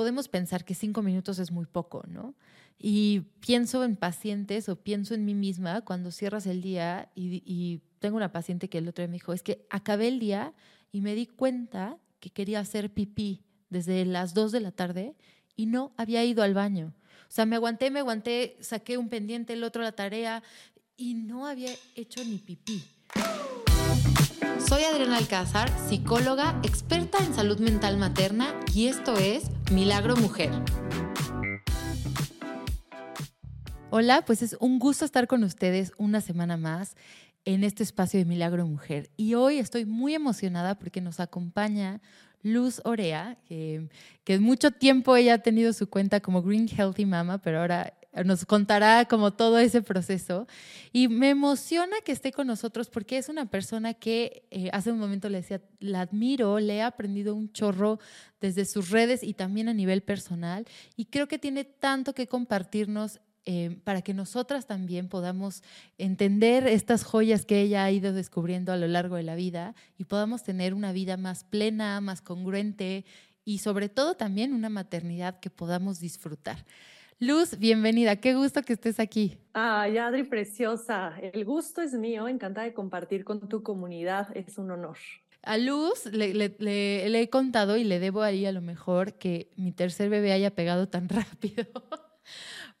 podemos pensar que cinco minutos es muy poco, ¿no? Y pienso en pacientes o pienso en mí misma cuando cierras el día y, tengo una paciente que el otro día me dijo, es que acabé el día y me di cuenta que quería hacer pipí desde las dos de la tarde y no había ido al baño. O sea, me aguanté, me aguanté, saqué un pendiente, el otro la tarea y no había hecho ni pipí. Soy Adriana Alcázar, psicóloga, experta en salud mental materna y esto es Milagro Mujer. Hola, pues es un gusto estar con ustedes una semana más en este espacio de Milagro Mujer. Y hoy estoy muy emocionada porque nos acompaña Luz Orea, que, mucho tiempo ella ha tenido su cuenta como Green Healthy Mama, pero ahora nos contará como todo ese proceso. Y me emociona que esté con nosotros porque es una persona que eh, hace un momento le decía, la admiro, le he aprendido un chorro desde sus redes y también a nivel personal. Y creo que tiene tanto que compartirnos eh, para que nosotras también podamos entender estas joyas que ella ha ido descubriendo a lo largo de la vida y podamos tener una vida más plena, más congruente y sobre todo también una maternidad que podamos disfrutar. Luz, bienvenida, qué gusto que estés aquí. Ay, Adri, preciosa, el gusto es mío, encantada de compartir con tu comunidad, es un honor. A Luz le, le, he contado y le debo ahí a lo mejor que mi tercer bebé haya pegado tan rápido.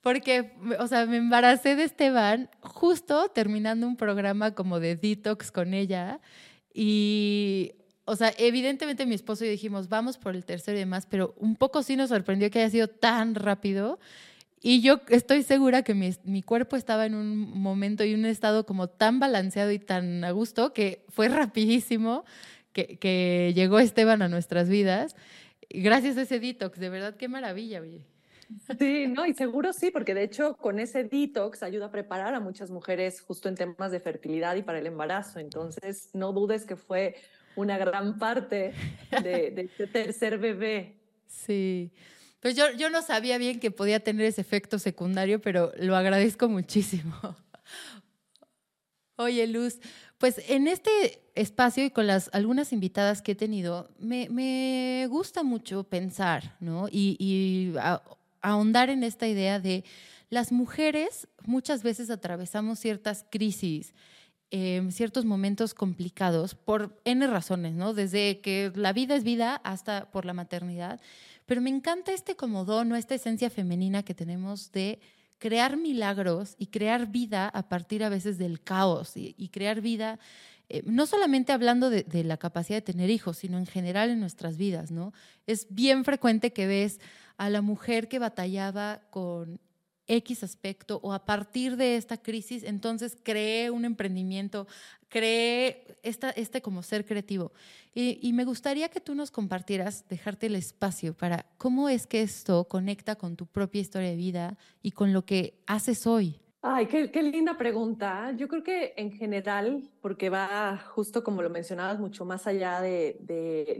Porque, o sea, me embaracé de Esteban justo terminando un programa como de detox con ella. Y, o sea, evidentemente mi esposo y yo dijimos, vamos por el tercero y demás, pero un poco sí nos sorprendió que haya sido tan rápido. Y yo estoy segura que mi, mi, cuerpo estaba en un momento y un estado como tan balanceado y tan a gusto que fue rapidísimo que, que llegó Esteban a nuestras vidas. Gracias a ese detox, de verdad, qué maravilla, oye. Sí, no, y seguro sí, porque de hecho con ese detox ayuda a preparar a muchas mujeres justo en temas de fertilidad y para el embarazo. Entonces, no dudes que fue una gran parte de, de este tercer bebé. Sí. Pues yo, yo no sabía bien que podía tener ese efecto secundario, pero lo agradezco muchísimo. Oye, Luz, pues en este espacio y con las algunas invitadas que he tenido, me, me gusta mucho pensar, ¿no? Y, y ahondar en esta idea de las mujeres muchas veces atravesamos ciertas crisis, em, ciertos momentos complicados por N razones, ¿no? Desde que la vida es vida hasta por la maternidad. Pero me encanta este como dono, esta esencia femenina que tenemos de crear milagros y crear vida a partir a veces del caos y, crear vida, eh, no solamente hablando de, de, la capacidad de tener hijos, sino en general en nuestras vidas, ¿no? Es bien frecuente que ves a la mujer que batallaba con X aspecto o a partir de esta crisis, entonces cree un emprendimiento, cree esta, este como ser creativo. Y, me gustaría que tú nos compartieras, dejarte el espacio para cómo es que esto conecta con tu propia historia de vida y con lo que haces hoy. Ay, qué, qué, linda pregunta. Yo creo que en general, porque va justo como lo mencionabas, mucho más allá de,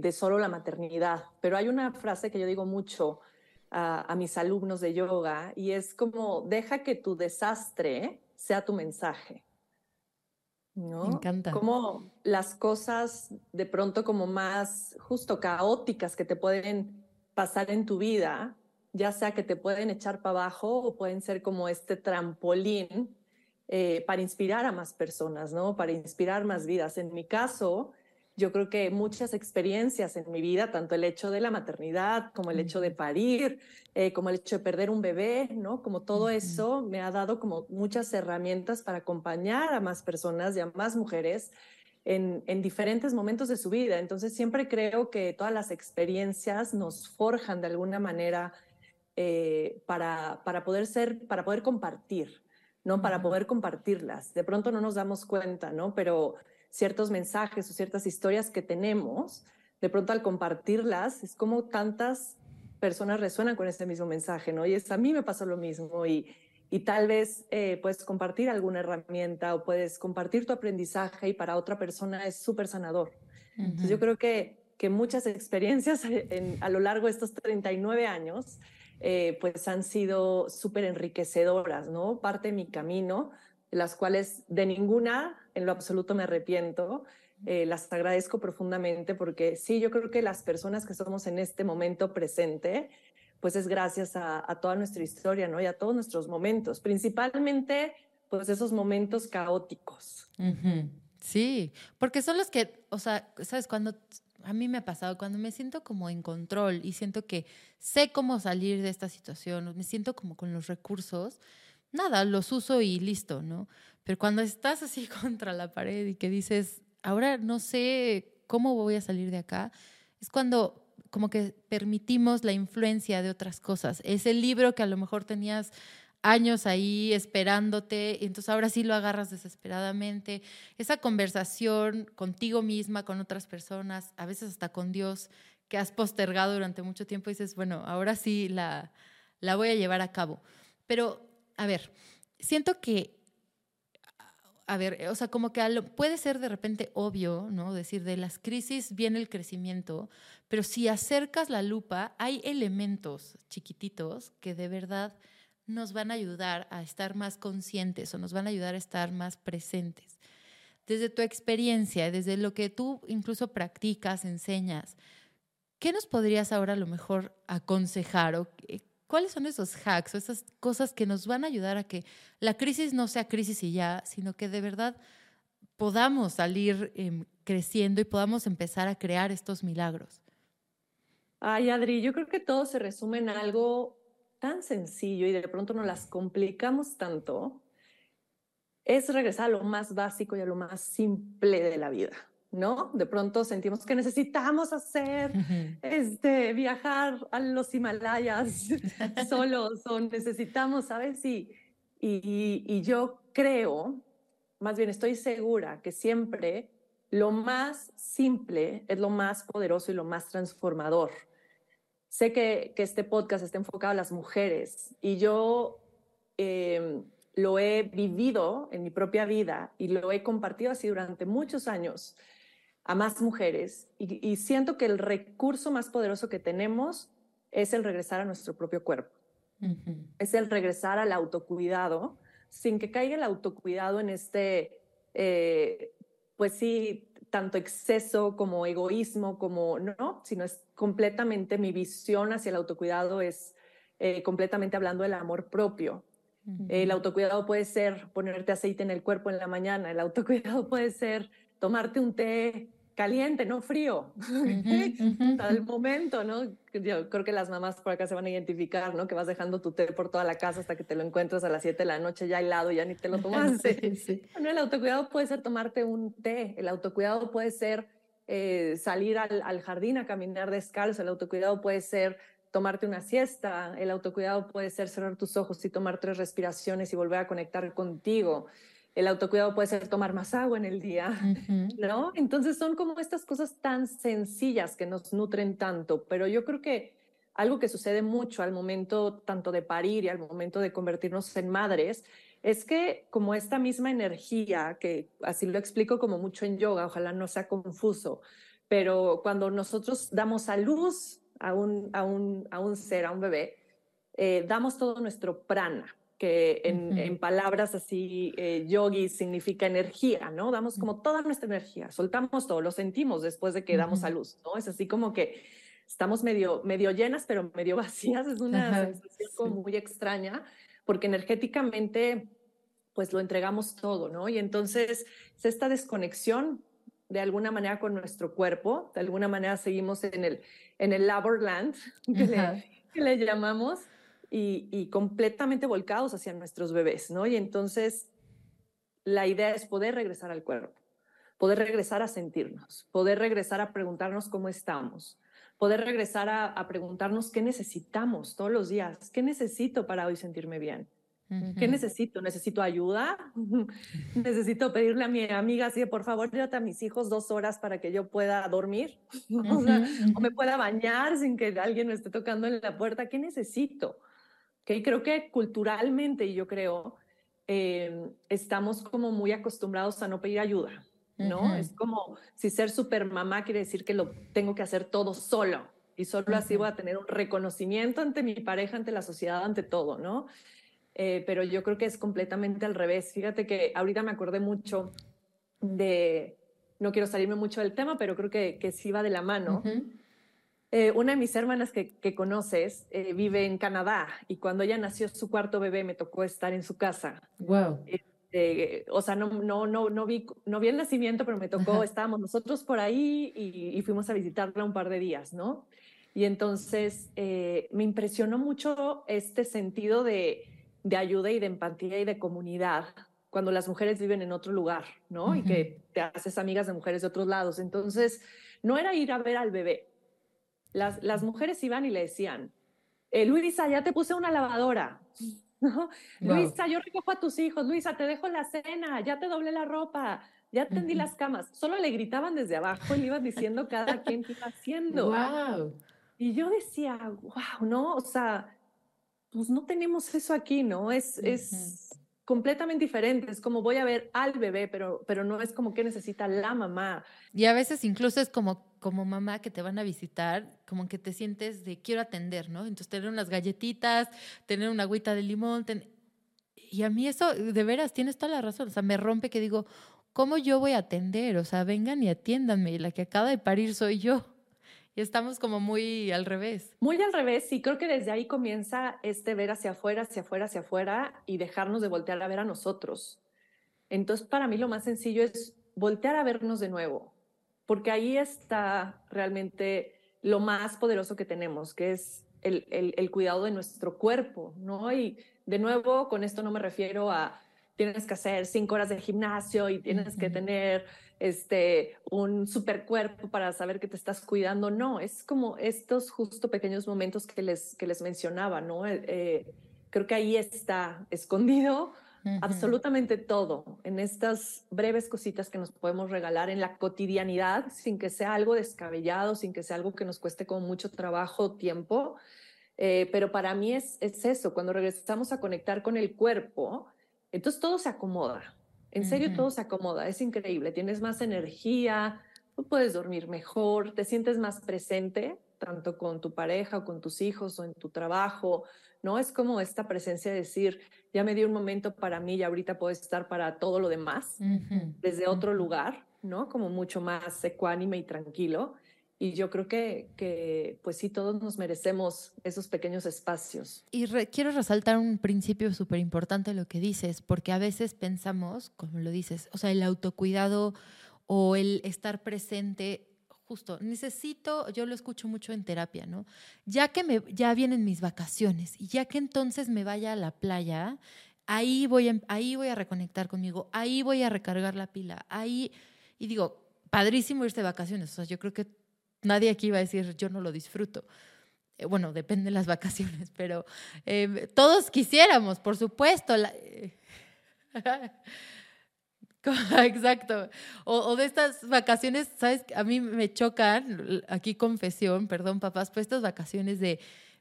de solo la maternidad, pero hay una frase que yo digo mucho a, mis alumnos de yoga y es como, deja que tu desastre sea tu mensaje. ¿no? Me encanta. Como las cosas de pronto como más justo caóticas que te pueden pasar en tu vida, ya sea que te pueden echar para abajo o pueden ser como este trampolín eh, para inspirar a más personas, ¿no? Para inspirar más vidas. En mi caso, yo creo que muchas experiencias en mi vida, tanto el hecho de la maternidad, como el hecho de parir, eh, como el hecho de perder un bebé, ¿no? Como todo eso me ha dado como muchas herramientas para acompañar a más personas y a más mujeres en, en diferentes momentos de su vida. Entonces siempre creo que todas las experiencias nos forjan de alguna manera eh, para, para poder ser, para poder compartir, ¿no? Para poder compartirlas. De pronto no nos damos cuenta, ¿no? Pero ciertos mensajes o ciertas historias que tenemos, de pronto al compartirlas, es como tantas personas resuenan con ese mismo mensaje, ¿no? Y es, a mí me pasó lo mismo y, y tal vez eh, puedes compartir alguna herramienta o puedes compartir tu aprendizaje y para otra persona es súper sanador. Entonces yo creo que, que muchas experiencias a lo largo de estos 39 años eh, pues han sido súper enriquecedoras, ¿no? Parte de mi camino las cuales de ninguna en lo absoluto me arrepiento. Eh, las agradezco profundamente porque sí, yo creo que las personas que somos en este momento presente, pues es gracias a, toda nuestra historia, ¿no? Y a todos nuestros momentos, principalmente pues esos momentos caóticos. Sí, porque son los que, o sea, sabes, cuando a mí me ha pasado, cuando me siento como en control y siento que sé cómo salir de esta situación, me siento como con los recursos, nada, los uso y listo, ¿no? Pero cuando estás así contra la pared y que dices, ahora no sé cómo voy a salir de acá, es cuando como que permitimos la influencia de otras cosas. Ese libro que a lo mejor tenías años ahí esperándote y entonces ahora sí lo agarras desesperadamente. Esa conversación contigo misma, con otras personas, a veces hasta con Dios, que has postergado durante mucho tiempo dices, bueno, ahora sí la, la voy a llevar a cabo. Pero, a ver, siento que a ver, o sea, como que puede ser de repente obvio, ¿no? Decir, de las crisis viene el crecimiento, pero si acercas la lupa, hay elementos chiquititos que de verdad nos van a ayudar a estar más conscientes o nos van a ayudar a estar más presentes. Desde tu experiencia, desde lo que tú incluso practicas, enseñas, ¿qué nos podrías ahora a lo mejor aconsejar o ¿Cuáles son esos hacks o esas cosas que nos van a ayudar a que la crisis no sea crisis y ya, sino que de verdad podamos salir em, creciendo y podamos empezar a crear estos milagros? Ay, Adri, yo creo que todo se resume en algo tan sencillo y de pronto nos las complicamos tanto. Es regresar a lo más básico y a lo más simple de la vida. ¿No? De pronto sentimos que necesitamos hacer, este, viajar a los Himalayas solos o necesitamos, ¿sabes? Y, y, y yo creo, más bien estoy segura que siempre lo más simple es lo más poderoso y lo más transformador. Sé que, que este podcast está enfocado a las mujeres y yo em, lo he vivido en mi propia vida y lo he compartido así durante muchos años a más mujeres y, siento que el recurso más poderoso que tenemos es el regresar a nuestro propio cuerpo. Es el regresar al autocuidado sin que caiga el autocuidado en este, eh, pues sí, tanto exceso como egoísmo, como no, sino es completamente mi visión hacia el autocuidado es eh, completamente hablando del amor propio. El autocuidado puede ser ponerte aceite en el cuerpo en la mañana, el autocuidado puede ser tomarte un té caliente, no frío, al momento, ¿no? Yo creo que las mamás por acá se van a identificar, ¿no? Que vas dejando tu té por toda la casa hasta que te lo encuentras a las 7 de la noche ya helado, ya ni te lo tomaste. Bueno, el autocuidado puede ser tomarte un té, el autocuidado puede ser eh, salir al, al jardín a caminar descalzo, el autocuidado puede ser tomarte una siesta, el autocuidado puede ser cerrar tus ojos y tomar tres respiraciones y volver a conectar contigo el autocuidado puede ser tomar más agua en el día, ¿no? Entonces son como estas cosas tan sencillas que nos nutren tanto, pero yo creo que algo que sucede mucho al momento tanto de parir y al momento de convertirnos en madres es que como esta misma energía, que así lo explico como mucho en yoga, ojalá no sea confuso, pero cuando nosotros damos a luz a un, a un, a un ser, a un bebé, eh, damos todo nuestro prana, que en, palabras así eh, yogi significa energía, ¿no? Damos como toda nuestra energía, soltamos todo, lo sentimos después de que damos a luz, ¿no? Es así como que estamos medio, medio llenas, pero medio vacías, es una sensación como muy extraña, porque energéticamente, pues lo entregamos todo, ¿no? Y entonces es esta desconexión de alguna manera con nuestro cuerpo, de alguna manera seguimos en el, en el land que que le llamamos, y, completamente volcados hacia nuestros bebés, ¿no? Y entonces la idea es poder regresar al cuerpo, poder regresar a sentirnos, poder regresar a preguntarnos cómo estamos, poder regresar a, preguntarnos qué necesitamos todos los días, qué necesito para hoy sentirme bien. ¿Qué necesito? ¿Necesito ayuda? ¿Necesito pedirle a mi amiga así por favor, llévate a mis hijos dos horas para que yo pueda dormir? o, o, me pueda bañar sin que alguien me esté tocando en la puerta. ¿Qué necesito? Que creo que culturalmente, yo creo, em, estamos como muy acostumbrados a no pedir ayuda, ¿no? Es como si ser super mamá quiere decir que lo tengo que hacer todo solo y solo así voy a tener un reconocimiento ante mi pareja, ante la sociedad, ante todo, ¿no? Eh, pero yo creo que es completamente al revés. Fíjate que ahorita me acordé mucho de, no quiero salirme mucho del tema, pero creo que, que sí va de la mano Eh, una de mis hermanas que, que conoces eh, vive en Canadá y cuando ella nació su cuarto bebé me tocó estar en su casa. Wow. Este, o sea, no, no, no, no, vi, no vi el nacimiento, pero me tocó, estábamos nosotros por ahí y, y, fuimos a visitarla un par de días, ¿no? Y entonces eh, me impresionó mucho este sentido de, de, ayuda y de empatía y de comunidad cuando las mujeres viven en otro lugar, ¿no? Uh -huh. Y que te haces amigas de mujeres de otros lados. Entonces, no era ir a ver al bebé, las, las mujeres iban y le decían, eh, Luisa, ya te puse una lavadora. ¿No? Wow. Luisa, yo recojo a tus hijos. Luisa, te dejo la cena. Ya te doblé la ropa. Ya tendí uh -huh. las camas. Solo le gritaban desde abajo y le iban diciendo cada quien qué iba haciendo. Wow. Y yo decía, wow, ¿no? O sea, pues no tenemos eso aquí, ¿no? Es, uh -huh. es completamente diferente. Es como voy a ver al bebé, pero, pero no es como que necesita la mamá. Y a veces incluso es como como mamá que te van a visitar, como que te sientes de quiero atender, ¿no? Entonces tener unas galletitas, tener una agüita de limón. Ten... Y a mí eso, de veras, tienes toda la razón. O sea, me rompe que digo, ¿cómo yo voy a atender? O sea, vengan y atiéndanme. Y la que acaba de parir soy yo. Y estamos como muy al revés. Muy al revés. Y creo que desde ahí comienza este ver hacia afuera, hacia afuera, hacia afuera y dejarnos de voltear a ver a nosotros. Entonces, para mí lo más sencillo es voltear a vernos de nuevo porque ahí está realmente lo más poderoso que tenemos, que es el, el, el, cuidado de nuestro cuerpo, ¿no? Y de nuevo, con esto no me refiero a tienes que hacer cinco horas de gimnasio y tienes que tener este, un super cuerpo para saber que te estás cuidando, no, es como estos justo pequeños momentos que les, que les mencionaba, ¿no? Eh, creo que ahí está escondido Uh -huh. absolutamente todo en estas breves cositas que nos podemos regalar en la cotidianidad sin que sea algo descabellado, sin que sea algo que nos cueste con mucho trabajo, tiempo. Eh, pero para mí es, es, eso, cuando regresamos a conectar con el cuerpo, entonces todo se acomoda. En serio, uh -huh. todo se acomoda. Es increíble. Tienes más energía, tú puedes dormir mejor, te sientes más presente, tanto con tu pareja o con tus hijos o en tu trabajo. ¿no? Es como esta presencia de decir, ya me dio un momento para mí y ahorita puedo estar para todo lo demás, uh -huh. desde otro lugar, ¿no? Como mucho más ecuánime y tranquilo. Y yo creo que, que pues sí, todos nos merecemos esos pequeños espacios. Y re quiero resaltar un principio súper importante lo que dices, porque a veces pensamos, como lo dices, o sea, el autocuidado o el estar presente justo, necesito, yo lo escucho mucho en terapia, ¿no? Ya que me, ya vienen mis vacaciones y ya que entonces me vaya a la playa, ahí voy, a, ahí voy a reconectar conmigo, ahí voy a recargar la pila, ahí, y digo, padrísimo irse de vacaciones, o sea, yo creo que nadie aquí va a decir, yo no lo disfruto. Eh, bueno, depende de las vacaciones, pero eh, todos quisiéramos, por supuesto. Eh, Exacto. O, o, de estas vacaciones, ¿sabes? A mí me chocan, aquí confesión, perdón papás, pues estas vacaciones de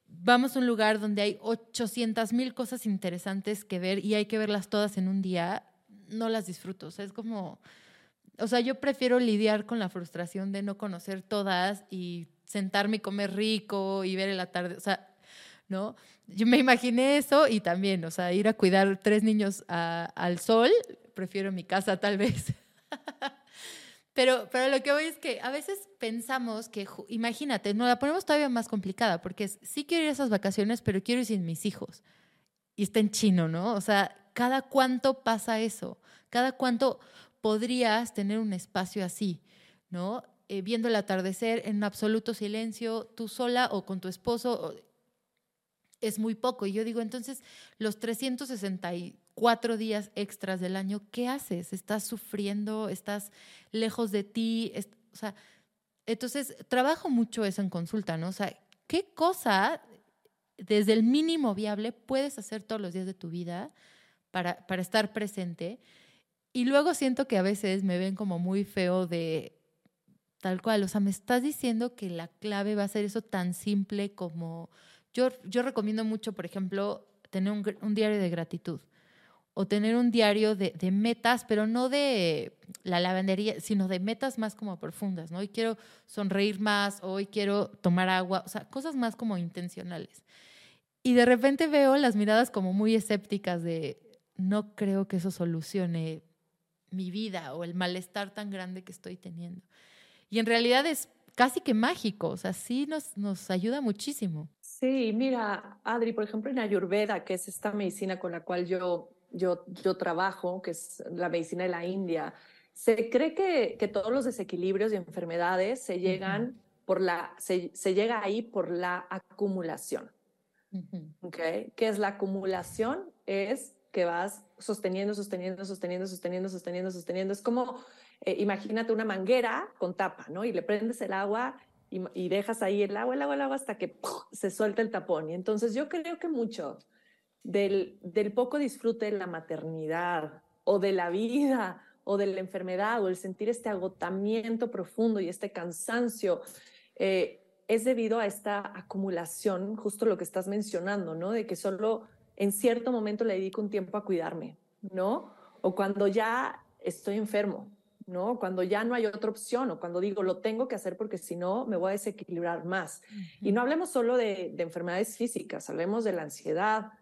vamos a un lugar donde hay 800 mil cosas interesantes que ver y hay que verlas todas en un día, no las disfruto. O sea, es como, o sea, yo prefiero lidiar con la frustración de no conocer todas y sentarme y comer rico y ver el atardecer. O sea, ¿no? Yo me imaginé eso y también, o sea, ir a cuidar tres niños a, al sol, prefiero mi casa tal vez. pero, pero lo que voy es que a veces pensamos que, imagínate, nos la ponemos todavía más complicada, porque es, sí quiero ir a esas vacaciones, pero quiero ir sin mis hijos. Y está en chino, ¿no? O sea, ¿cada cuánto pasa eso? ¿Cada cuánto podrías tener un espacio así, ¿no? Eh, viendo el atardecer en absoluto silencio, tú sola o con tu esposo, es muy poco. Y yo digo, entonces, los 364 días extras del año, ¿qué haces? ¿Estás sufriendo? ¿Estás lejos de ti? O sea, entonces, trabajo mucho eso en consulta, ¿no? O sea, ¿qué cosa desde el mínimo viable puedes hacer todos los días de tu vida para, para estar presente? Y luego siento que a veces me ven como muy feo de tal cual, o sea, me estás diciendo que la clave va a ser eso tan simple como yo, yo recomiendo mucho, por ejemplo, tener un, un diario de gratitud o tener un diario de, de, metas, pero no de la lavandería, sino de metas más como profundas, ¿no? Hoy quiero sonreír más, hoy quiero tomar agua, o sea, cosas más como intencionales. Y de repente veo las miradas como muy escépticas de, no creo que eso solucione mi vida o el malestar tan grande que estoy teniendo. Y en realidad es casi que mágico, o sea, sí nos, nos ayuda muchísimo. Sí, mira, Adri, por ejemplo, en Ayurveda, que es esta medicina con la cual yo, yo, yo trabajo, que es la medicina de la India, se cree que, que todos los desequilibrios y enfermedades se llegan por la, se, se llega ahí por la acumulación. ¿Qué es la acumulación? Es que vas sosteniendo, sosteniendo, sosteniendo, sosteniendo, sosteniendo, sosteniendo. Es como, eh, imagínate una manguera con tapa, ¿no? Y le prendes el agua y, dejas ahí el agua, el agua, el agua hasta que se suelta el tapón. Y entonces yo creo que mucho del, del poco disfrute de la maternidad o de la vida o de la enfermedad o el sentir este agotamiento profundo y este cansancio eh, es debido a esta acumulación, justo lo que estás mencionando, ¿no? De que solo en cierto momento le dedico un tiempo a cuidarme, ¿no? O cuando ya estoy enfermo, ¿no? Cuando ya no hay otra opción o cuando digo lo tengo que hacer porque si no me voy a desequilibrar más. Y no hablemos solo de, enfermedades físicas, hablemos de la ansiedad,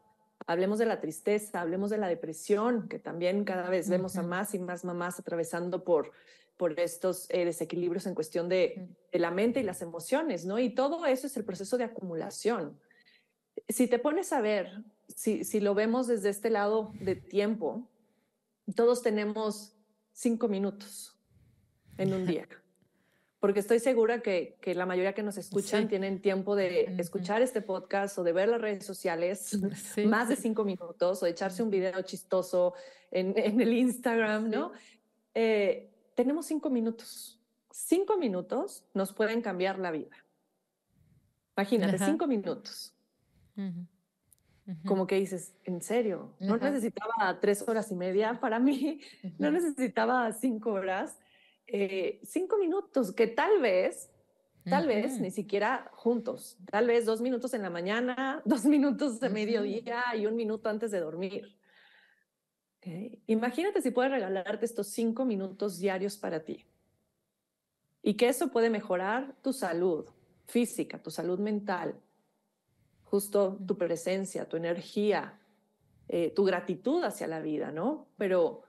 hablemos de la tristeza, hablemos de la depresión, que también cada vez vemos a más y más mamás atravesando por, por estos eh, desequilibrios en cuestión de, de, la mente y las emociones, ¿no? Y todo eso es el proceso de acumulación. Si te pones a ver, si, si lo vemos desde este lado de tiempo, todos tenemos cinco minutos en un día. Porque estoy segura que, que la mayoría que nos escuchan tienen tiempo de escuchar este podcast o de ver las redes sociales más de cinco minutos o de echarse un video chistoso en, en el Instagram, ¿no? Eh, tenemos cinco minutos. Cinco minutos nos pueden cambiar la vida. Imagínate, cinco minutos. Como que dices, en serio, no necesitaba tres horas y media para mí, no necesitaba cinco horas, eh, cinco minutos, que tal vez, tal vez ni siquiera juntos, tal vez dos minutos en la mañana, dos minutos de mediodía y un minuto antes de dormir. Imagínate si puedes regalarte estos cinco minutos diarios para ti. Y que eso puede mejorar tu salud física, tu salud mental, justo tu presencia, tu energía, eh, tu gratitud hacia la vida, ¿no? Pero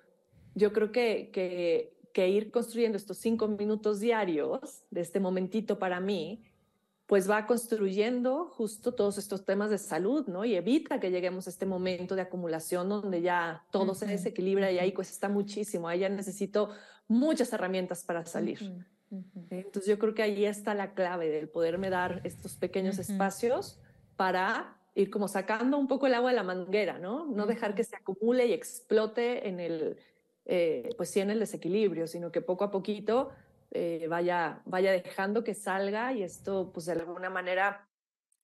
yo creo que, que, que, ir construyendo estos cinco minutos diarios de este momentito para mí, pues va construyendo justo todos estos temas de salud, ¿no? Y evita que lleguemos a este momento de acumulación donde ya todo se desequilibra y ahí cuesta muchísimo, ahí ya necesito muchas herramientas para salir. Entonces yo creo que ahí está la clave del poderme dar estos pequeños espacios para ir como sacando un poco el agua de la manguera, ¿no? No dejar que se acumule y explote en el, eh, pues sí, en el desequilibrio, sino que poco a poquito eh, vaya, vaya dejando que salga y esto, pues de alguna manera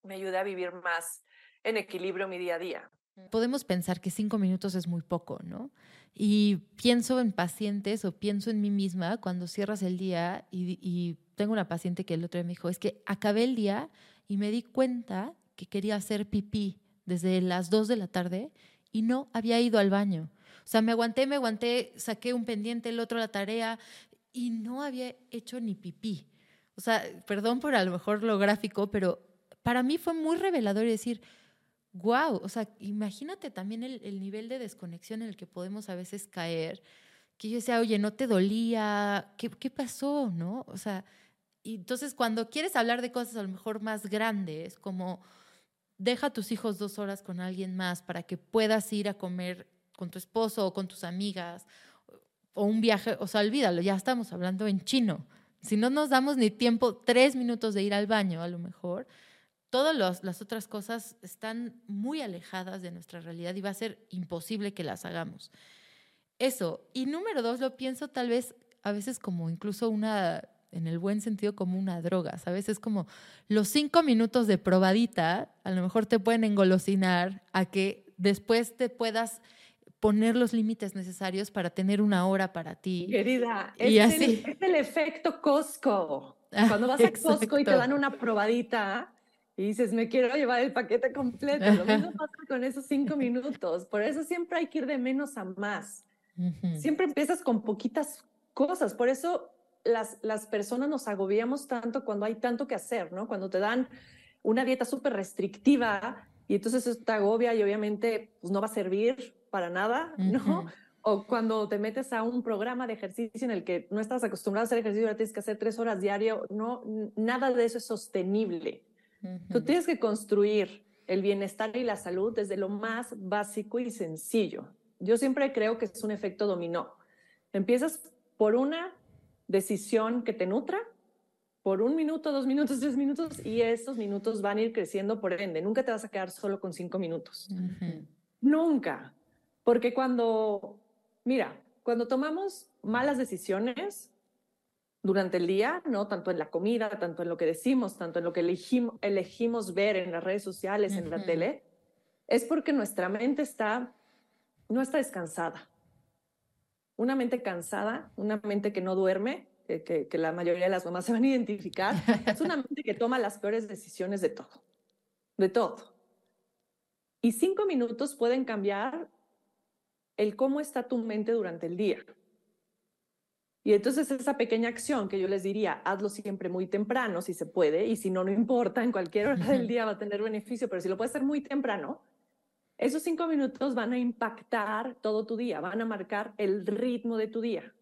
me ayude a vivir más en equilibrio mi día a día. Podemos pensar que cinco minutos es muy poco, ¿no? Y pienso en pacientes o pienso en mí misma cuando cierras el día y, y tengo una paciente que el otro día me dijo, es que acabé el día y me di cuenta que quería hacer pipí desde las 2 de la tarde y no había ido al baño. O sea, me aguanté, me aguanté, saqué un pendiente, el otro la tarea y no había hecho ni pipí. O sea, perdón por a lo mejor lo gráfico, pero para mí fue muy revelador decir, wow, o sea, imagínate también el, el, nivel de desconexión en el que podemos a veces caer, que yo decía, oye, ¿no te dolía? ¿Qué, qué pasó? ¿No? O sea, y entonces cuando quieres hablar de cosas a lo mejor más grandes, como deja a tus hijos dos horas con alguien más para que puedas ir a comer con tu esposo o con tus amigas o un viaje, o sea, olvídalo, ya estamos hablando en chino. Si no nos damos ni tiempo, tres minutos de ir al baño a lo mejor, todas las otras cosas están muy alejadas de nuestra realidad y va a ser imposible que las hagamos. Eso. Y número dos, lo pienso tal vez a veces como incluso una en el buen sentido como una droga, ¿sabes? Es como los cinco minutos de probadita, a lo mejor te pueden engolosinar a que después te puedas poner los límites necesarios para tener una hora para ti. Querida, es, El, es el efecto Costco. Ah, Cuando vas a Costco y te dan una probadita y dices, me quiero llevar el paquete completo. Lo mismo pasa con esos cinco minutos. Por eso siempre hay que ir de menos a más. Siempre empiezas con poquitas cosas. Por eso las, las personas nos agobiamos tanto cuando hay tanto que hacer, ¿no? Cuando te dan una dieta súper restrictiva y entonces eso te agobia y obviamente pues, no va a servir para nada, ¿no? O cuando te metes a un programa de ejercicio en el que no estás acostumbrado a hacer ejercicio, ahora tienes que hacer tres horas diario, no, nada de eso es sostenible. Tú tienes que construir el bienestar y la salud desde lo más básico y sencillo. Yo siempre creo que es un efecto dominó. Empiezas por una decisión que te nutra, por un minuto, dos minutos, tres minutos, y estos minutos van a ir creciendo por ende. Nunca te vas a quedar solo con cinco minutos. Nunca. Porque cuando, mira, cuando tomamos malas decisiones durante el día, ¿no? Tanto en la comida, tanto en lo que decimos, tanto en lo que elegimos, elegimos ver en las redes sociales, en la tele, es porque nuestra mente está, no está descansada. Una mente cansada, una mente que no duerme, que, la mayoría de las mamás se van a identificar, es una mente que toma las peores decisiones de todo, de todo. Y cinco minutos pueden cambiar el cómo está tu mente durante el día. Y entonces esa pequeña acción que yo les diría, hazlo siempre muy temprano si se puede, y si no, no importa, en cualquier hora del día va a tener beneficio, pero si lo puedes hacer muy temprano, esos cinco minutos van a impactar todo tu día, van a marcar el ritmo de tu día.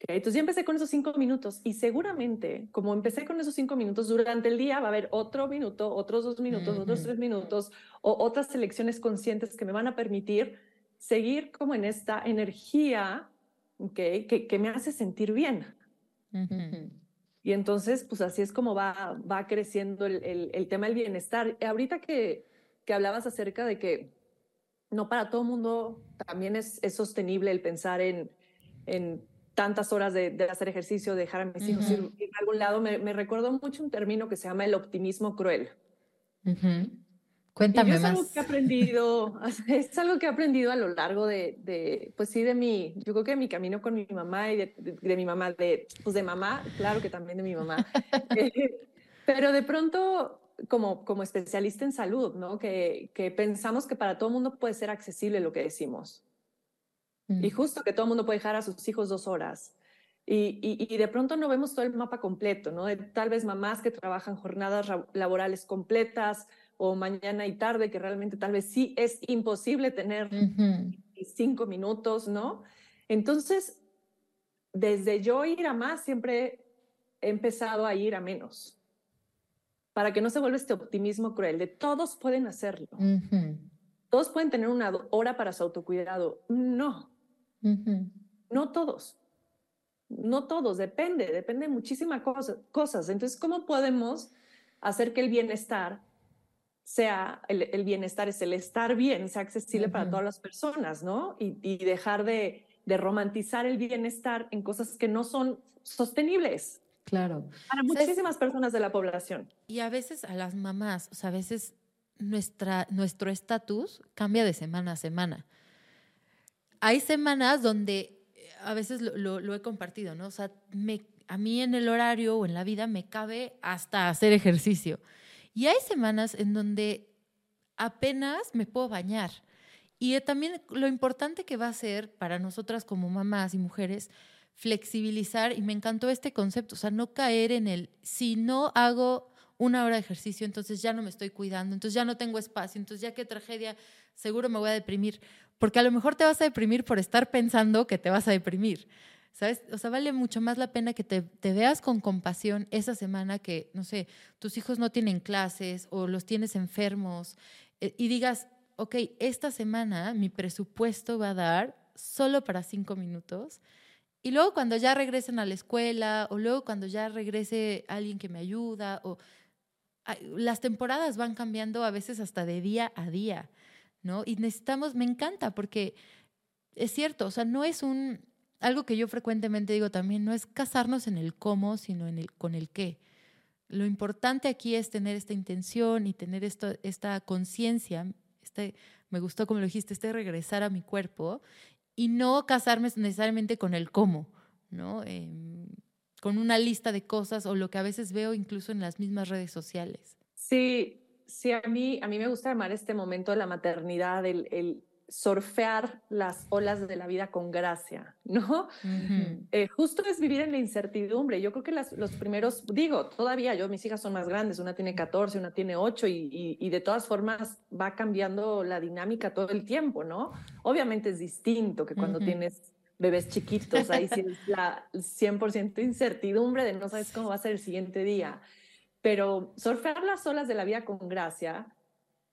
Entonces ya empecé con esos cinco minutos y seguramente, como empecé con esos cinco minutos, durante el día va a haber otro minuto, otros dos minutos, otros tres minutos o otras selecciones conscientes que me van a permitir seguir como en esta energía que, que, me hace sentir bien. Y entonces, pues así es como va, va creciendo el, el, el tema del bienestar. Ahorita que, que hablabas acerca de que no para todo el mundo también es, es sostenible el pensar en, en tantas horas de, hacer ejercicio, dejar a mis hijos ir, a algún lado, me, me, recordó mucho un término que se llama el optimismo cruel. Cuéntame es más. Algo que he aprendido, es algo que he aprendido a lo largo de, de, pues sí, de mi, yo creo que de mi camino con mi mamá y de, de, mi mamá, de, pues de mamá, claro que también de mi mamá. Eh, pero de pronto, como, como especialista en salud, ¿no? Que, que pensamos que para todo el mundo puede ser accesible lo que decimos. Y mm. justo que todo el mundo puede dejar a sus hijos dos horas. Y, y, de pronto no vemos todo el mapa completo, ¿no? De tal vez mamás que trabajan jornadas laborales completas o mañana y tarde, que realmente tal vez sí es imposible tener cinco minutos, ¿no? Entonces, desde yo ir a más, siempre he empezado a ir a menos, para que no se vuelva este optimismo cruel de todos pueden hacerlo. Todos pueden tener una hora para su autocuidado. No, no todos. No todos, depende, depende de muchísimas cosas. Entonces, ¿cómo podemos hacer que el bienestar sea, el, bienestar es el estar bien, sea accesible para todas las personas, ¿no? Y, dejar de, romantizar el bienestar en cosas que no son sostenibles. Claro. Para muchísimas personas de la población. Y a veces a las mamás, o sea, a veces nuestra, nuestro estatus cambia de semana a semana hay semanas donde eh, a veces lo, he compartido, ¿no? O sea, a mí en el horario o en la vida me cabe hasta hacer ejercicio. Y hay semanas en donde apenas me puedo bañar. Y también lo importante que va a ser para nosotras como mamás y mujeres flexibilizar, y me encantó este concepto, o sea, no caer en el, si no hago una hora de ejercicio, entonces ya no me estoy cuidando, entonces ya no tengo espacio, entonces ya qué tragedia, seguro me voy a deprimir porque a lo mejor te vas a deprimir por estar pensando que te vas a deprimir. ¿Sabes? O sea, vale mucho más la pena que te, veas con compasión esa semana que, no sé, tus hijos no tienen clases o los tienes enfermos eh, y digas, ok, esta semana mi presupuesto va a dar solo para cinco minutos. Y luego cuando ya regresen a la escuela o luego cuando ya regrese alguien que me ayuda o las temporadas van cambiando a veces hasta de día a día. ¿no? Y necesitamos, me encanta porque es cierto, o sea, no es un, algo que yo frecuentemente digo también, no es casarnos en el cómo, sino en el con el qué. Lo importante aquí es tener esta intención y tener esto, esta conciencia, este, me gustó como lo dijiste, este regresar a mi cuerpo y no casarme necesariamente con el cómo, ¿no? Em, con una lista de cosas o lo que a veces veo incluso en las mismas redes sociales. Sí, sí, a mí, a mí me gusta llamar este momento de la maternidad el, surfear las olas de la vida con gracia, ¿no? Eh, justo es vivir en la incertidumbre. Yo creo que los primeros, digo, todavía yo, mis hijas son más grandes, una tiene 14, una tiene 8 y, de todas formas va cambiando la dinámica todo el tiempo, ¿no? Obviamente es distinto que cuando tienes bebés chiquitos, ahí sí es la 100% incertidumbre de no sabes cómo va a ser el siguiente día. Pero surfear las olas de la vida con gracia,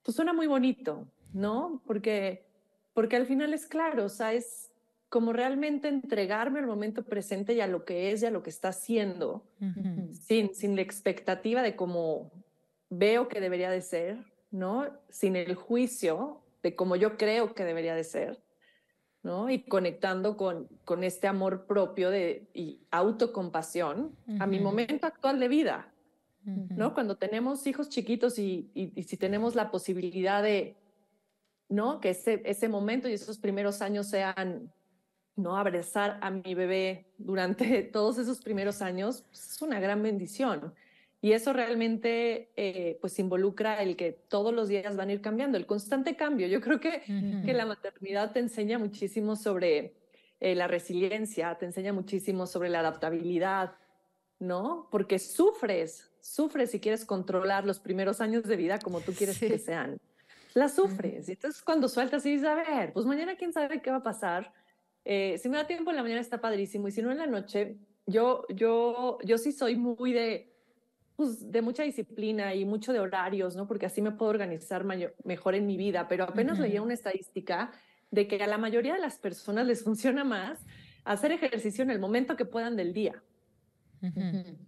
pues suena muy bonito, ¿no? Porque porque al final es claro, o sea, es como realmente entregarme al momento presente y a lo que es y a lo que está haciendo, sin, sin la expectativa de cómo veo que debería de ser, ¿no? Sin el juicio de cómo yo creo que debería de ser, ¿no? Y conectando con, con este amor propio de, y autocompasión a mi momento actual de vida, ¿no? Cuando tenemos hijos chiquitos y, y si tenemos la posibilidad de ¿no? Que ese, ese momento y esos primeros años sean, ¿no? Abrazar a mi bebé durante todos esos primeros años pues, es una gran bendición. Y eso realmente eh, pues involucra el que todos los días van a ir cambiando, el constante cambio. Yo creo que, que la maternidad te enseña muchísimo sobre eh, la resiliencia, te enseña muchísimo sobre la adaptabilidad, ¿no? Porque sufres, sufres si quieres controlar los primeros años de vida como tú quieres que sean la sufres. Y entonces cuando sueltas y dices, a ver, pues mañana quién sabe qué va a pasar. Eh, si me da tiempo en la mañana está padrísimo y si no en la noche, yo, yo, yo sí soy muy de, pues, de mucha disciplina y mucho de horarios, ¿no? Porque así me puedo organizar mejor en mi vida, pero apenas leía una estadística de que a la mayoría de las personas les funciona más hacer ejercicio en el momento que puedan del día.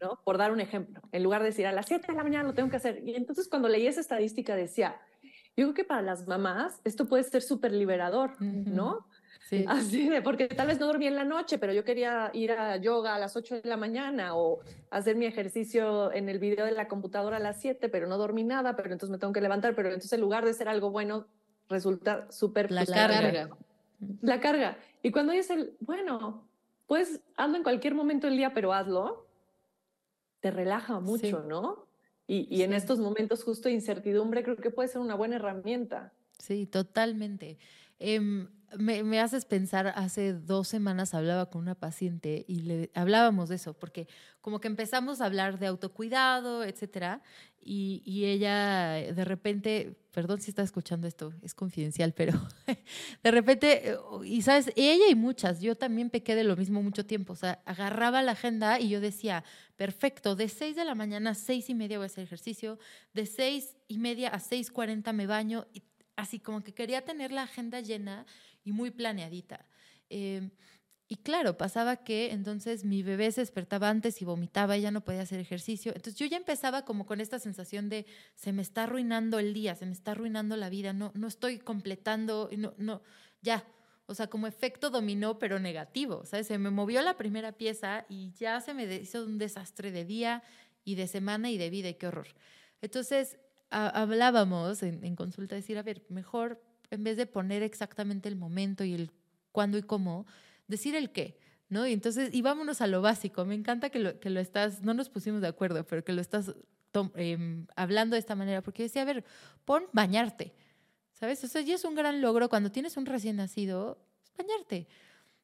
¿no? Por dar un ejemplo, en lugar de decir a las 7 de la mañana lo tengo que hacer. Y entonces cuando leí esa estadística decía, yo creo que para las mamás esto puede ser súper liberador, ¿no? Sí. Así de, porque tal vez no dormí en la noche, pero yo quería ir a yoga a las 8 de la mañana o hacer mi ejercicio en el video de la computadora a las 7, pero no dormí nada, pero entonces me tengo que levantar, pero entonces en lugar de ser algo bueno, resulta súper... La carga. La carga. Y cuando dices, bueno, pues hazlo en cualquier momento del día, pero hazlo, te relaja mucho, ¿no? Y, en estos momentos justo de incertidumbre creo que puede ser una buena herramienta. Sí, totalmente. Em, me, haces pensar, hace dos semanas hablaba con una paciente y le hablábamos de eso, porque como que empezamos a hablar de autocuidado, etcétera, y, y ella de repente, perdón si está escuchando esto, es confidencial, pero de repente, eh, y sabes, ella y muchas, yo también pequé de lo mismo mucho tiempo, o sea, agarraba la agenda y yo decía, perfecto, de seis de la mañana a seis y media voy a hacer ejercicio, de seis y media a seis cuarenta me baño, y así como que quería tener la agenda llena y muy planeadita. Em, y claro, pasaba que entonces mi bebé se despertaba antes y vomitaba, y ya no podía hacer ejercicio. Entonces yo ya empezaba como con esta sensación de se me está arruinando el día, se me está arruinando la vida, no, no estoy completando, no, no, ya. O sea, como efecto dominó, pero negativo. ¿sabes? Se me movió la primera pieza y ya se me hizo un desastre de día y de semana y de vida, qué horror. Entonces, hablábamos en, en, consulta, decir, a ver, mejor en vez de poner exactamente el momento y el cuándo y cómo, decir el qué, ¿no? Y entonces, y vámonos a lo básico. Me encanta que lo, que lo estás, no nos pusimos de acuerdo, pero que lo estás em, hablando de esta manera, porque decía, a ver, pon bañarte, ¿sabes? O sea, ya es un gran logro cuando tienes un recién nacido, bañarte.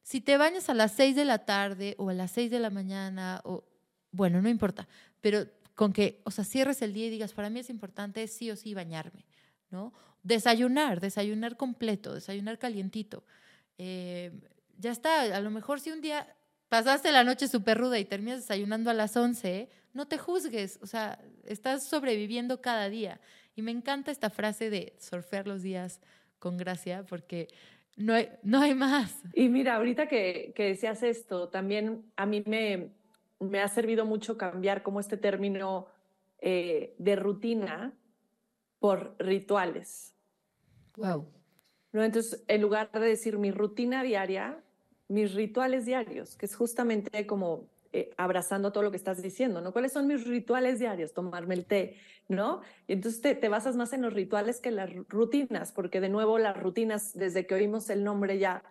Si te bañas a las 6 de la tarde o a las 6 de la mañana, o bueno, no importa, pero con que, o sea, cierres el día y digas, para mí es importante sí o sí bañarme, ¿no? Desayunar, desayunar completo, desayunar calientito. Eh, ya está, a lo mejor si un día pasaste la noche súper ruda y terminas desayunando a las 11, no te juzgues, o sea, estás sobreviviendo cada día. Y me encanta esta frase de surfear los días con gracia, porque no hay, no hay más. Y mira, ahorita que, que decías esto, también a mí me, me ha servido mucho cambiar como este término eh, de rutina por rituales. Wow. ¿No? Entonces, en lugar de decir mi rutina diaria, mis rituales diarios, que es justamente como eh, abrazando todo lo que estás diciendo, ¿no? ¿Cuáles son mis rituales diarios? Tomarme el té, ¿no? Y entonces te, te basas más en los rituales que en las rutinas, porque de nuevo las rutinas, desde que oímos el nombre ya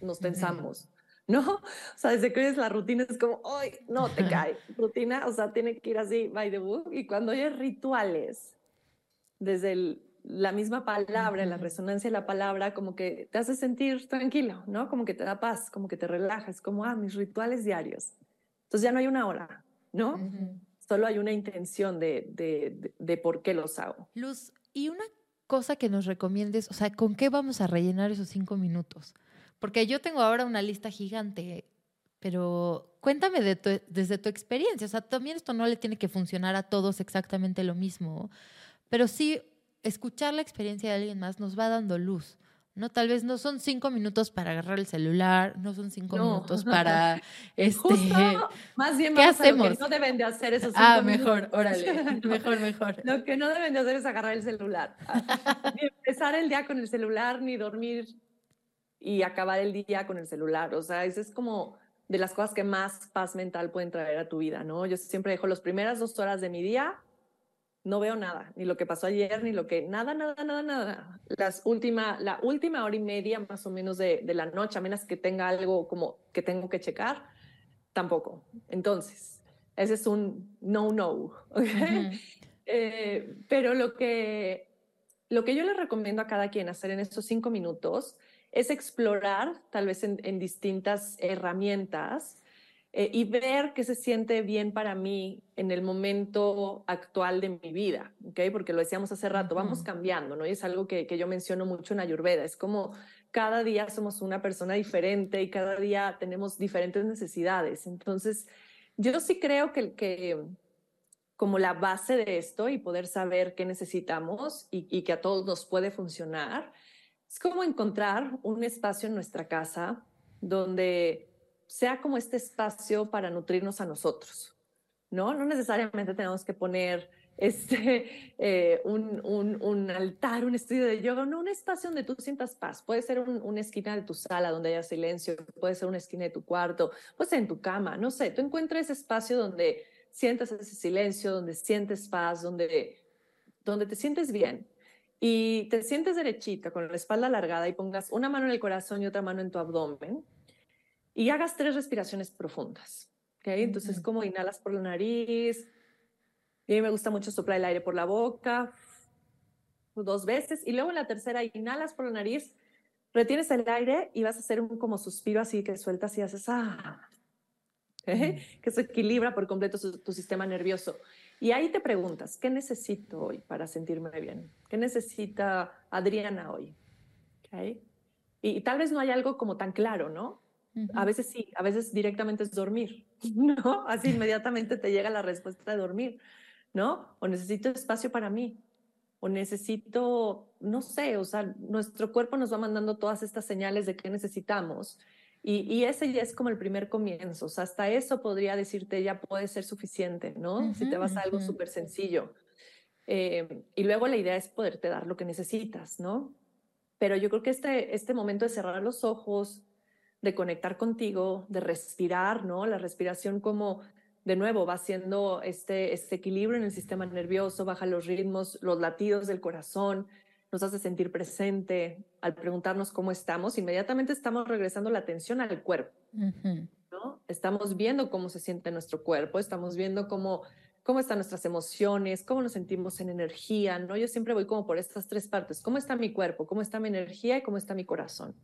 nos pensamos. ¿No? O sea, desde que oyes la rutina es como, ¡ay, no te cae! Rutina, o sea, tiene que ir así, by the book. Y cuando hay rituales, desde el la misma palabra, la resonancia de la palabra, como que te hace sentir tranquilo, ¿no? Como que te da paz, como que te relajas, como, ah, mis rituales diarios. Entonces ya no hay una hora, ¿no? Solo hay una intención de, de, de, por qué los hago. Luz, y una cosa que nos recomiendes, o sea, ¿con qué vamos a rellenar esos cinco minutos? Porque yo tengo ahora una lista gigante, pero cuéntame de desde tu experiencia. O sea, también esto no le tiene que funcionar a todos exactamente lo mismo, pero sí escuchar la experiencia de alguien más nos va dando luz. ¿no? Tal vez no son cinco minutos para agarrar el celular, no son cinco minutos para este. más bien ¿qué hacemos? lo que no deben de hacer esos ah, cinco Ah, mejor, órale, mejor, mejor. Lo que no deben de hacer es agarrar el celular, ni empezar el día con el celular, ni dormir y acabar el día con el celular. O sea, eso es como de las cosas que más paz mental pueden traer a tu vida, ¿no? Yo siempre dejo las primeras dos horas de mi día no veo nada, ni lo que pasó ayer, ni lo que, nada, nada, nada, nada. Las última, la última hora y media más o menos de, la noche, a menos que tenga algo como que tengo que checar, tampoco. Entonces, ese es un no-no. Eh, pero lo que, lo que yo le recomiendo a cada quien hacer en estos cinco minutos es explorar, tal vez en distintas herramientas, eh, y ver qué se siente bien para mí en el momento actual de mi vida, ¿ok? Porque lo decíamos hace rato, vamos cambiando, ¿no? Y es algo que, que yo menciono mucho en Ayurveda, es como cada día somos una persona diferente y cada día tenemos diferentes necesidades. Entonces, yo sí creo que, que como la base de esto y poder saber qué necesitamos y, y que a todos nos puede funcionar, es como encontrar un espacio en nuestra casa donde sea como este espacio para nutrirnos a nosotros, ¿no? No necesariamente tenemos que poner este, eh, un, un, altar, un estudio de yoga, no, un espacio donde tú sientas paz. Puede ser una esquina de tu sala donde haya silencio, puede ser una esquina de tu cuarto, puede ser en tu cama, no sé, tú encuentras ese espacio donde sientas ese silencio, donde sientes paz, donde, donde te sientes bien. Y te sientes derechita, con la espalda alargada y pongas una mano en el corazón y otra mano en tu abdomen y hagas tres respiraciones profundas. ¿okay? Entonces, como inhalas por la nariz, y a mí me gusta mucho soplar el aire por la boca, dos veces, y luego en la tercera inhalas por la nariz, retienes el aire y vas a hacer un como suspiro así que sueltas y haces ah, que se equilibra por completo tu sistema nervioso. Y ahí te preguntas, ¿qué necesito hoy para sentirme bien? ¿Qué necesita Adriana hoy? ¿Okay? Y, tal vez no hay algo como tan claro, ¿no? A veces sí, a veces directamente es dormir, ¿no? Así inmediatamente te llega la respuesta de dormir, ¿no? O necesito espacio para mí, o necesito, no sé, o sea, nuestro cuerpo nos va mandando todas estas señales de qué necesitamos. Y, ese ya es como el primer comienzo, o sea, hasta eso podría decirte ya puede ser suficiente, ¿no? si te vas a algo súper sencillo. Eh, y luego la idea es poderte dar lo que necesitas, ¿no? Pero yo creo que este, este momento de cerrar los ojos, de conectar contigo, de respirar, ¿no? La respiración como, de nuevo, va haciendo este, este equilibrio en el sistema nervioso, baja los ritmos, los latidos del corazón, nos hace sentir presente. Al preguntarnos cómo estamos, inmediatamente estamos regresando la atención al cuerpo, ¿no? Estamos viendo cómo se siente nuestro cuerpo, estamos viendo cómo cómo están nuestras emociones, cómo nos sentimos en energía, ¿no? Yo siempre voy como por estas tres partes, cómo está mi cuerpo, cómo está mi energía y cómo está mi corazón.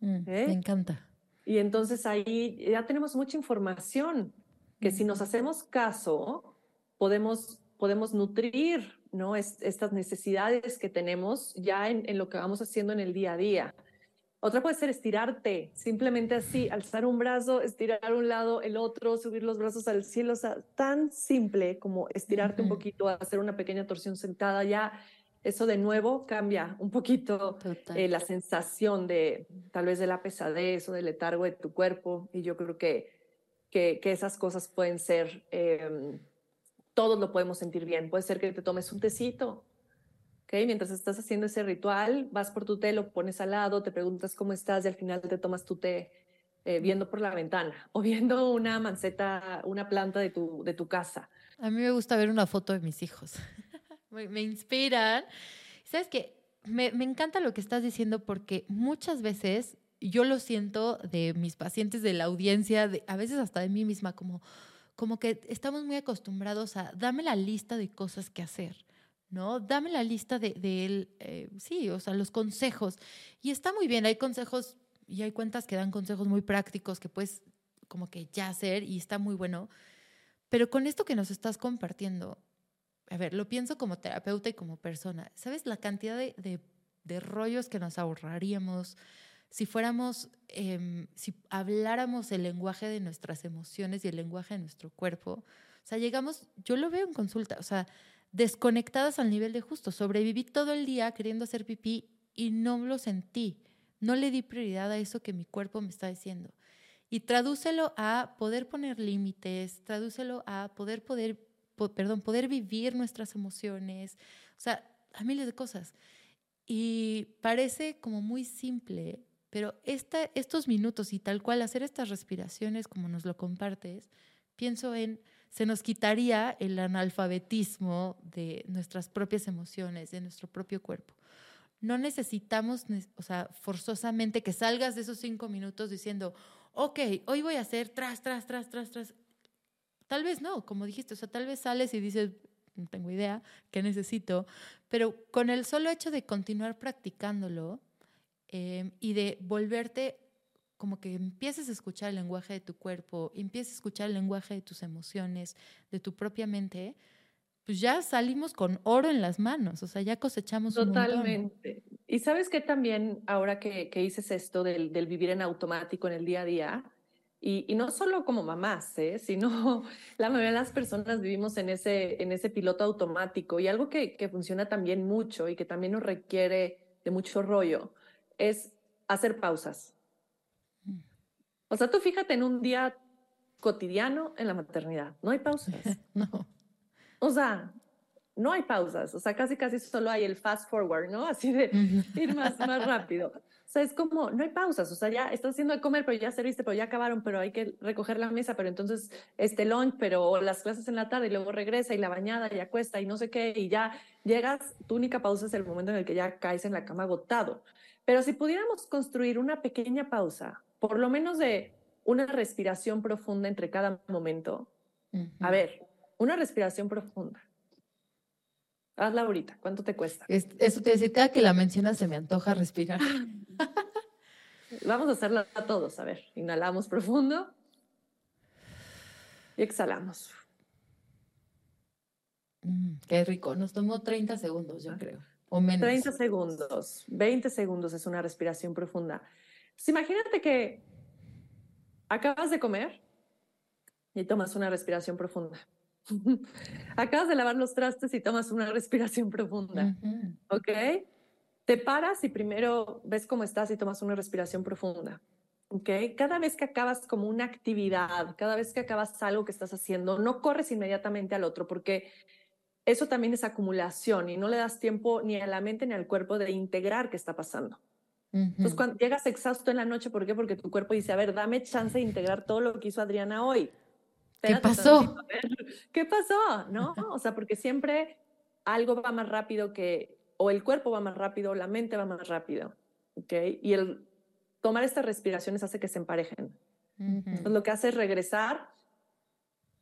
Mm, ¿Eh? Me encanta. Y entonces ahí ya tenemos mucha información que si nos hacemos caso, podemos, podemos nutrir ¿no? estas necesidades que tenemos ya en, en, lo que vamos haciendo en el día a día. Otra puede ser estirarte, simplemente así, alzar un brazo, estirar un lado, el otro, subir los brazos al cielo, o sea, tan simple como estirarte un poquito, hacer una pequeña torsión sentada, ya eso de nuevo cambia un poquito eh, la sensación de tal vez de la pesadez o del letargo de tu cuerpo y yo creo que, que, esas cosas pueden ser, em, todos lo podemos sentir bien. Puede ser que te tomes un tecito, ¿ok? Mientras estás haciendo ese ritual, vas por tu té, lo pones al lado, te preguntas cómo estás y al final te tomas tu té eh, viendo por la ventana o viendo una manceta, una planta de tu, de tu casa. A mí me gusta ver una foto de mis hijos me, inspiran. Sabes que me, me encanta lo que estás diciendo porque muchas veces yo lo siento de mis pacientes, de la audiencia, de, a veces hasta de mí misma, como, como que estamos muy acostumbrados a dame la lista de cosas que hacer. ¿no? Dame la lista de, él, eh, sí, o sea, los consejos. Y está muy bien, hay consejos y hay cuentas que dan consejos muy prácticos que puedes como que ya hacer y está muy bueno. Pero con esto que nos estás compartiendo, a ver, lo pienso como terapeuta y como persona. ¿Sabes la cantidad de, de, rollos que nos ahorraríamos si fuéramos, em, si habláramos el lenguaje de nuestras emociones y el lenguaje de nuestro cuerpo? O sea, llegamos, yo lo veo en consulta, o sea, desconectadas al nivel de justo. Sobreviví todo el día queriendo hacer pipí y no lo sentí. No le di prioridad a eso que mi cuerpo me está diciendo. Y tradúcelo a poder poner límites, tradúcelo a poder, poder, perdón, poder vivir nuestras emociones, o sea, a miles de cosas. Y parece como muy simple, pero esta, estos minutos y tal cual hacer estas respiraciones como nos lo compartes, pienso en, se nos quitaría el analfabetismo de nuestras propias emociones, de nuestro propio cuerpo no necesitamos, o sea, forzosamente que salgas de esos cinco minutos diciendo, ok, hoy voy a hacer tras, tras, tras, tras, tras. Tal vez no, como dijiste, o sea, tal vez sales y dices, no tengo idea, qué necesito, pero con el solo hecho de continuar practicándolo em, y de volverte como que empieces a escuchar el lenguaje de tu cuerpo, empieces a escuchar el lenguaje de tus emociones, de tu propia mente, pues ya salimos con oro en las manos, o sea, ya cosechamos Totalmente. Y sabes que también, ahora que, que dices esto del, del, vivir en automático en el día a día, y, y, no solo como mamás, ¿eh? sino la mayoría de las personas vivimos en ese, en ese piloto automático. Y algo que, que funciona también mucho y que también nos requiere de mucho rollo es hacer pausas. O sea, tú fíjate en un día cotidiano en la maternidad, no hay pausas. no. O sea, no hay pausas, o sea, casi casi solo hay el fast forward, ¿no? Así de ir más, más rápido. O sea, es como, no hay pausas, o sea, ya estás haciendo de comer, pero ya serviste, pero ya acabaron, pero hay que recoger la mesa, pero entonces este lunch, pero las clases en la tarde y luego regresa y la bañada y acuesta y no sé qué, y ya llegas, tu única pausa es el momento en el que ya caes en la cama agotado. Pero si pudiéramos construir una pequeña pausa, por lo menos de una respiración profunda entre cada momento, a ver, una respiración profunda. Hazla ahorita. ¿Cuánto te cuesta? eso te decía que la mencionas, se me antoja respirar. Vamos a hacerla a todos. A ver, inhalamos profundo y exhalamos. Mm, qué rico. Nos tomó 30 segundos, yo creo. O menos. 30 segundos. 20 segundos es una respiración profunda. Pues imagínate que acabas de comer y tomas una respiración profunda. Acabas de lavar los trastes y tomas una respiración profunda, ¿ok? Te paras y primero ves cómo estás y tomas una respiración profunda, ¿ok? Cada vez que acabas como una actividad, cada vez que acabas algo que estás haciendo, no corres inmediatamente al otro porque eso también es acumulación y no le das tiempo ni a la mente ni al cuerpo de integrar qué está pasando. Entonces, cuando llegas exhausto en la noche, ¿por qué? Porque tu cuerpo dice, a ver, dame chance de integrar todo lo que hizo Adriana hoy. ¿Qué pasó? ¿Qué pasó? ¿No? O sea, porque siempre algo va más rápido que, o el cuerpo va más rápido, o la mente va más rápido. ¿Ok? Y el tomar estas respiraciones hace que se emparejen. Entonces, lo que hace es regresar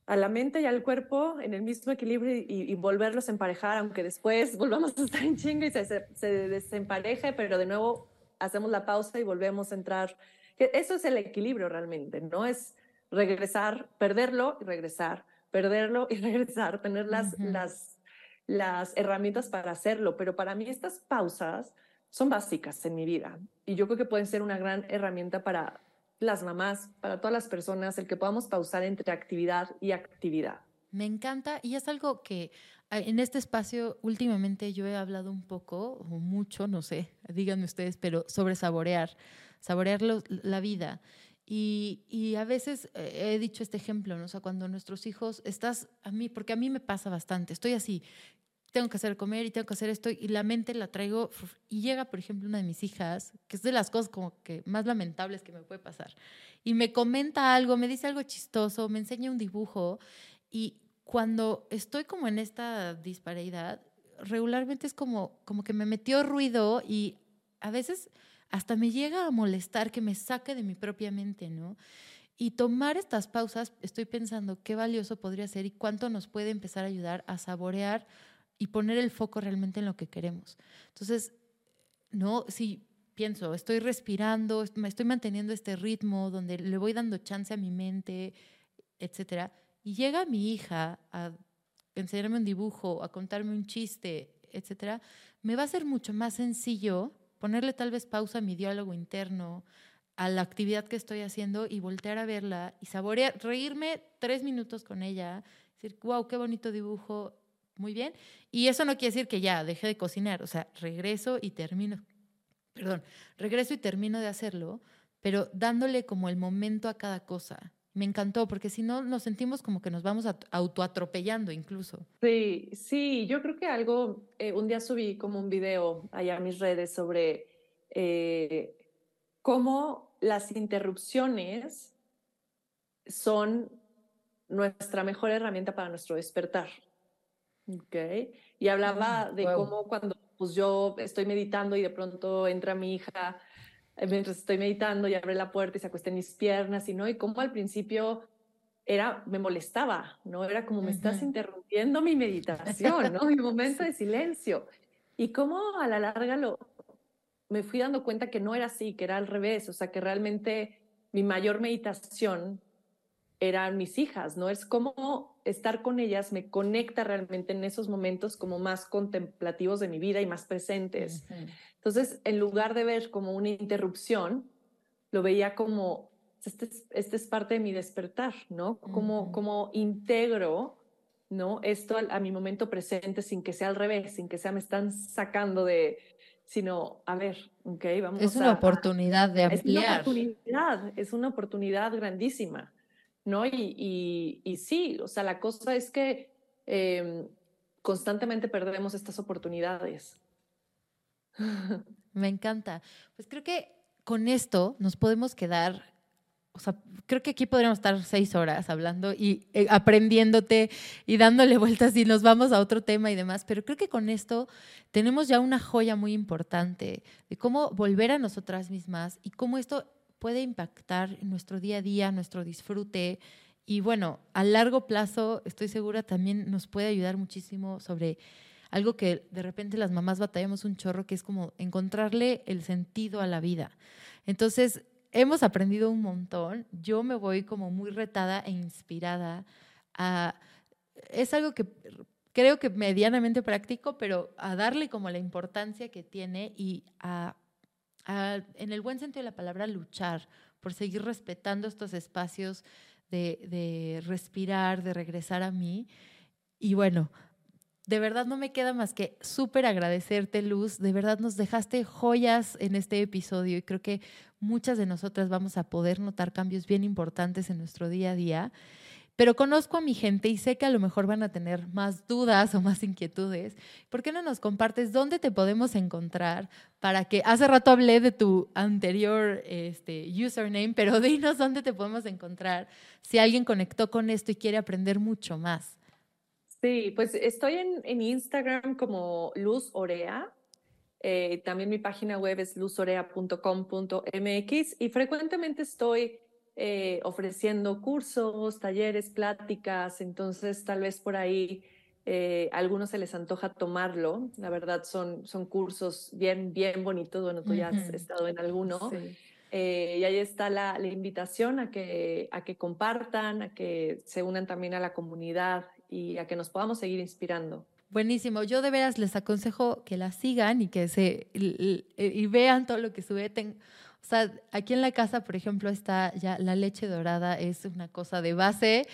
a la mente y al cuerpo en el mismo equilibrio y, volverlos a emparejar, aunque después volvamos a estar en chingo y se, se, desempareje, pero de nuevo hacemos la pausa y volvemos a entrar. Eso es el equilibrio realmente, no es regresar, perderlo y regresar, perderlo y regresar, tener las, las, las herramientas para hacerlo. Pero para mí estas pausas son básicas en mi vida y yo creo que pueden ser una gran herramienta para las mamás, para todas las personas, el que podamos pausar entre actividad y actividad. Me encanta y es algo que en este espacio últimamente yo he hablado un poco o mucho, no sé, díganme ustedes, pero sobre saborear, saborear la vida. Y, a veces eh, he dicho este ejemplo, ¿no? O sea, cuando nuestros hijos, estás a mí, porque a mí me pasa bastante, estoy así, tengo que hacer comer y tengo que hacer esto, y la mente la traigo, y llega, por ejemplo, una de mis hijas, que es de las cosas como que más lamentables que me puede pasar, y me comenta algo, me dice algo chistoso, me enseña un dibujo, y cuando estoy como en esta disparidad, regularmente es como, como que me metió ruido y a veces hasta me llega a molestar que me saque de mi propia mente, ¿no? Y tomar estas pausas, estoy pensando qué valioso podría ser y cuánto nos puede empezar a ayudar a saborear y poner el foco realmente en lo que queremos. Entonces, no, si pienso, estoy respirando, me estoy manteniendo este ritmo donde le voy dando chance a mi mente, etcétera, y llega mi hija a enseñarme un dibujo, a contarme un chiste, etcétera, me va a ser mucho más sencillo ponerle tal vez pausa a mi diálogo interno, a la actividad que estoy haciendo y voltear a verla y saborear, reírme tres minutos con ella, decir, wow, qué bonito dibujo, muy bien. Y eso no quiere decir que ya deje de cocinar, o sea, regreso y termino, perdón, regreso y termino de hacerlo, pero dándole como el momento a cada cosa. Me encantó, porque si no nos sentimos como que nos vamos autoatropellando incluso. Sí, sí, yo creo que algo, eh, un día subí como un video allá a mis redes sobre eh, cómo las interrupciones son nuestra mejor herramienta para nuestro despertar. Okay. Y hablaba mm, de cómo cuando pues yo estoy meditando y de pronto entra mi hija mientras estoy meditando y abre la puerta y se acuesta en mis piernas y no, y cómo al principio era, me molestaba, ¿no? Era como me estás interrumpiendo mi meditación, ¿no? Mi momento de silencio. Y cómo a la larga lo, me fui dando cuenta que no era así, que era al revés, o sea, que realmente mi mayor meditación eran mis hijas, ¿no? Es como estar con ellas me conecta realmente en esos momentos como más contemplativos de mi vida y más presentes. Entonces, en lugar de ver como una interrupción, lo veía como, este, este es parte de mi despertar, ¿no? Como, como integro, ¿no? Esto a, a mi momento presente sin que sea al revés, sin que sea me están sacando de, sino, a ver, ok, vamos Es una oportunidad de ampliar. Es una oportunidad, es una oportunidad grandísima, ¿no? Y, y, sí, o sea, la cosa es que em, constantemente perdemos estas oportunidades. Me encanta. Pues creo que con esto nos podemos quedar o sea, creo que aquí podríamos estar seis horas hablando y eh, aprendiéndote y dándole vueltas y nos vamos a otro tema y demás, pero creo que con esto tenemos ya una joya muy importante de cómo volver a nosotras mismas y cómo esto puede impactar nuestro día a día, nuestro disfrute. Y bueno, a largo plazo, estoy segura, también nos puede ayudar muchísimo sobre algo que de repente las mamás batallamos un chorro, que es como encontrarle el sentido a la vida. Entonces, hemos aprendido un montón. Yo me voy como muy retada e inspirada a... Es algo que creo que medianamente práctico, pero a darle como la importancia que tiene y a, en el buen sentido de la palabra, luchar por seguir respetando estos espacios de, de respirar, de regresar a mí. Y bueno, de verdad no me queda más que súper agradecerte, Luz. De verdad nos dejaste joyas en este episodio y creo que muchas de nosotras vamos a poder notar cambios bien importantes en nuestro día a día. Pero conozco a mi gente y sé que a lo mejor van a tener más dudas o más inquietudes. ¿Por qué no nos compartes dónde te podemos encontrar para que hace rato hablé de tu anterior este, username, pero dinos dónde te podemos encontrar si alguien conectó con esto y quiere aprender mucho más? Sí, pues estoy en, Instagram como Luz Orea. Eh, también mi página web es luzorea.com.mx y frecuentemente estoy eh, ofreciendo cursos, talleres, pláticas, entonces tal vez por ahí eh, a algunos se les antoja tomarlo. La verdad son, son cursos bien, bien bonitos. Bueno, tú ya has estado en alguno. y ahí está la, la, invitación a que, a que compartan, a que se unan también a la comunidad y a que nos podamos seguir inspirando. Buenísimo. Yo de veras les aconsejo que la sigan y que se y, vean todo lo que sube. O sea, aquí en la casa, por ejemplo, está ya la leche dorada, es una cosa de base.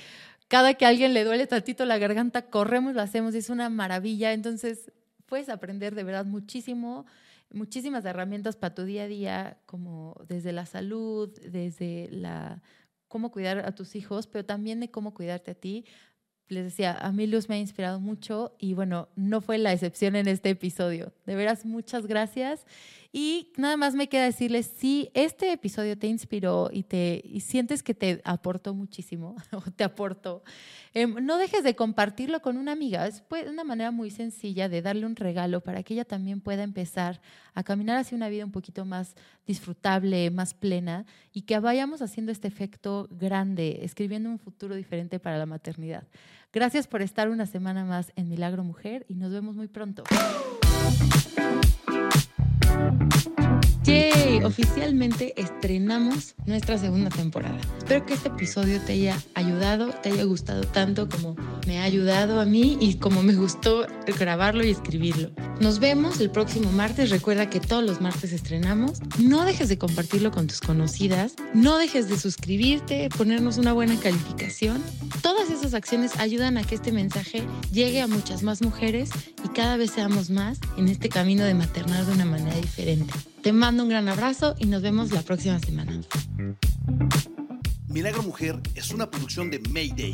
Cada que a alguien le duele tantito la garganta, corremos, lo hacemos, es una maravilla. Entonces, puedes aprender de verdad muchísimo, muchísimas herramientas para tu día a día, como desde la salud, desde la cómo cuidar a tus hijos, pero también de cómo cuidarte a ti les decía, a mí Luz me ha inspirado mucho y bueno, no fue la excepción en este episodio. De veras, muchas gracias Y nada más me queda decirles, si este episodio te inspiró y, te, sientes que te aportó muchísimo, o te aportó, em, no dejes de compartirlo con una amiga. Es pues, una manera muy sencilla de darle un regalo para que ella también pueda empezar a caminar hacia una vida un poquito más disfrutable, más plena y que vayamos haciendo este efecto grande, escribiendo un futuro diferente para la maternidad. Gracias por estar una semana más en Milagro Mujer y nos vemos muy pronto. Yay, oficialmente estrenamos nuestra segunda temporada. Espero que este episodio te haya ayudado, te haya gustado tanto como me ha ayudado a mí y como me gustó grabarlo y escribirlo. Nos vemos el próximo martes. Recuerda que todos los martes estrenamos. No dejes de compartirlo con tus conocidas. No dejes de suscribirte, ponernos una buena calificación. Todas esas acciones ayudan a que este mensaje llegue a muchas más mujeres y cada vez seamos más en este camino de maternar de una manera diferente. Te mando un gran abrazo y nos vemos la próxima semana. Milagro Mujer es una producción de Mayday.